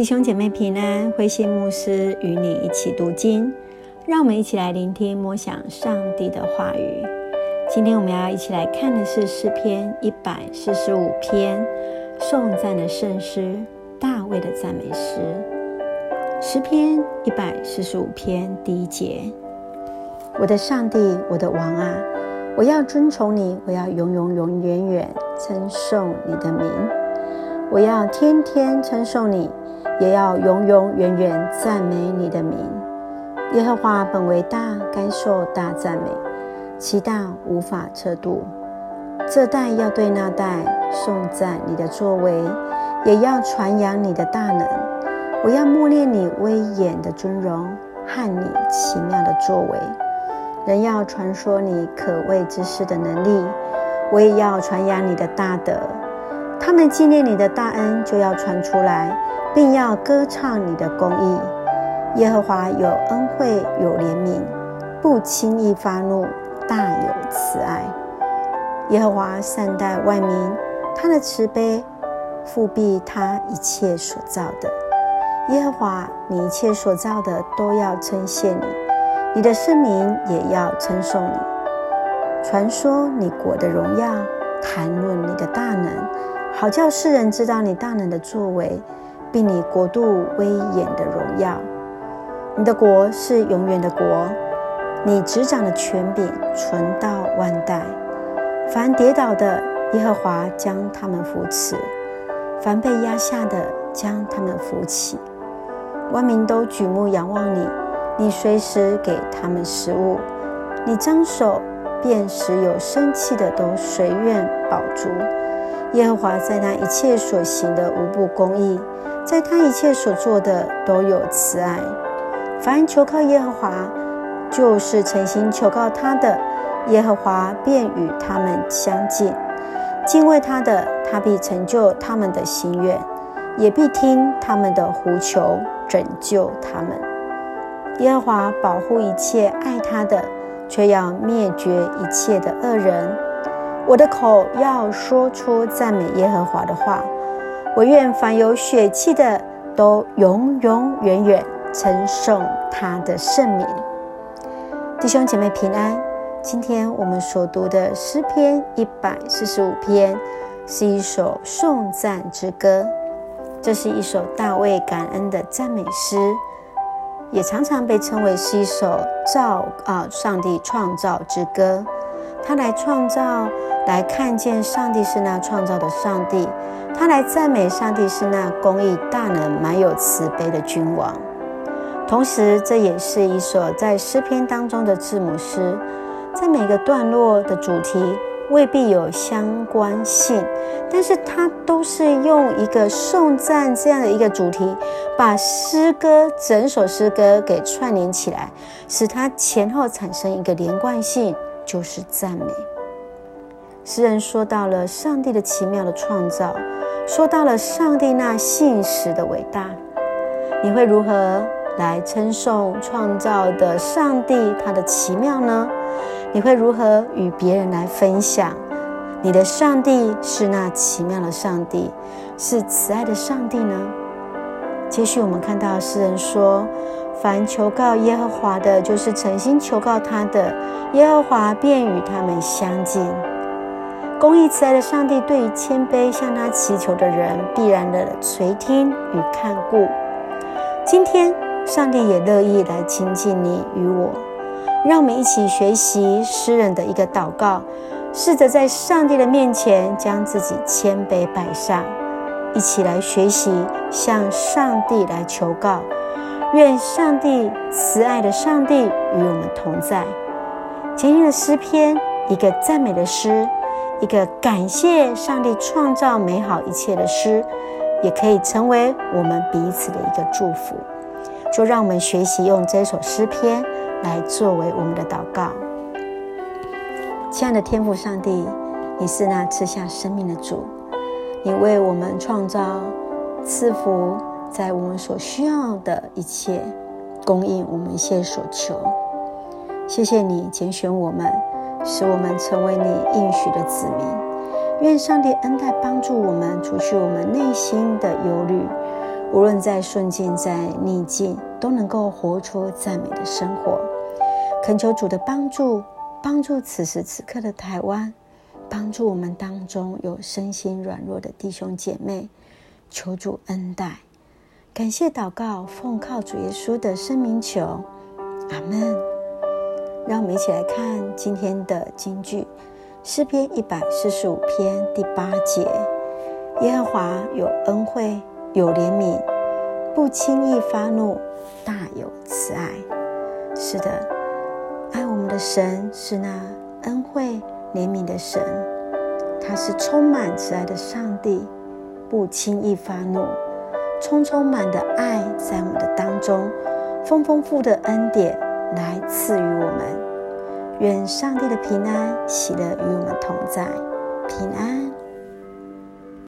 弟兄姐妹平安，慧馨牧师与你一起读经，让我们一起来聆听默想上帝的话语。今天我们要一起来看的是诗篇一百四十五篇，颂赞的圣诗，大卫的赞美诗。诗篇一百四十五篇第一节：我的上帝，我的王啊，我要遵从你，我要永永永远远称颂你的名，我要天天称颂你。也要永永远远赞美你的名，耶和华本为大，该受大赞美，其大无法测度。这代要对那代颂赞你的作为，也要传扬你的大能。我要默念你威严的尊荣和你奇妙的作为。人要传说你可畏之事的能力，我也要传扬你的大德。他们纪念你的大恩，就要传出来。并要歌唱你的公义，耶和华有恩惠有怜悯，不轻易发怒，大有慈爱。耶和华善待万民，他的慈悲覆庇他一切所造的。耶和华，你一切所造的都要称谢你，你的圣名也要称颂你，传说你国的荣耀，谈论你的大能，好叫世人知道你大能的作为。并你国度威严的荣耀，你的国是永远的国，你执掌的权柄存到万代。凡跌倒的，耶和华将他们扶持；凡被压下的，将他们扶起。万民都举目仰望你，你随时给他们食物，你张手便使有生气的都随愿饱足。耶和华在他一切所行的无不公义。在他一切所做的都有慈爱，凡求靠耶和华，就是诚心求告他的，耶和华便与他们相近。敬畏他的，他必成就他们的心愿，也必听他们的呼求，拯救他们。耶和华保护一切爱他的，却要灭绝一切的恶人。我的口要说出赞美耶和华的话。我愿凡有血气的都永永远远称颂他的圣名。弟兄姐妹平安。今天我们所读的诗篇一百四十五篇是一首颂赞之歌，这是一首大卫感恩的赞美诗，也常常被称为是一首造啊上帝创造之歌。他来创造，来看见上帝是那创造的上帝。他来赞美上帝是那公义大能、满有慈悲的君王。同时，这也是一首在诗篇当中的字母诗，在每个段落的主题未必有相关性，但是它都是用一个颂赞这样的一个主题，把诗歌整首诗歌给串联起来，使它前后产生一个连贯性。就是赞美。诗人说到了上帝的奇妙的创造，说到了上帝那信实的伟大。你会如何来称颂创造的上帝他的奇妙呢？你会如何与别人来分享你的上帝是那奇妙的上帝，是慈爱的上帝呢？接续我们看到诗人说。凡求告耶和华的，就是诚心求告他的，耶和华便与他们相近。公义慈爱的上帝对于谦卑向他祈求的人，必然的垂听与看顾。今天，上帝也乐意来亲近你与我。让我们一起学习诗人的一个祷告，试着在上帝的面前将自己谦卑摆上，一起来学习向上帝来求告。愿上帝慈爱的上帝与我们同在。今天的诗篇，一个赞美的诗，一个感谢上帝创造美好一切的诗，也可以成为我们彼此的一个祝福。就让我们学习用这首诗篇来作为我们的祷告。亲爱的天父上帝，你是那赐下生命的主，你为我们创造赐福。在我们所需要的一切，供应我们一切所求。谢谢你拣选我们，使我们成为你应许的子民。愿上帝恩待帮助我们，除去我们内心的忧虑。无论在顺境在逆境，都能够活出赞美的生活。恳求主的帮助，帮助此时此刻的台湾，帮助我们当中有身心软弱的弟兄姐妹，求主恩待。感谢祷告，奉靠主耶稣的圣名求，阿门。让我们一起来看今天的金句。诗篇一百四十五篇第八节：耶和华有恩惠，有怜悯，不轻易发怒，大有慈爱。是的，爱我们的神是那恩惠怜悯的神，他是充满慈爱的上帝，不轻易发怒，充充满的爱在我们的当中，丰丰富的恩典来赐予我们。愿上帝的平安、喜乐与我们同在，平安。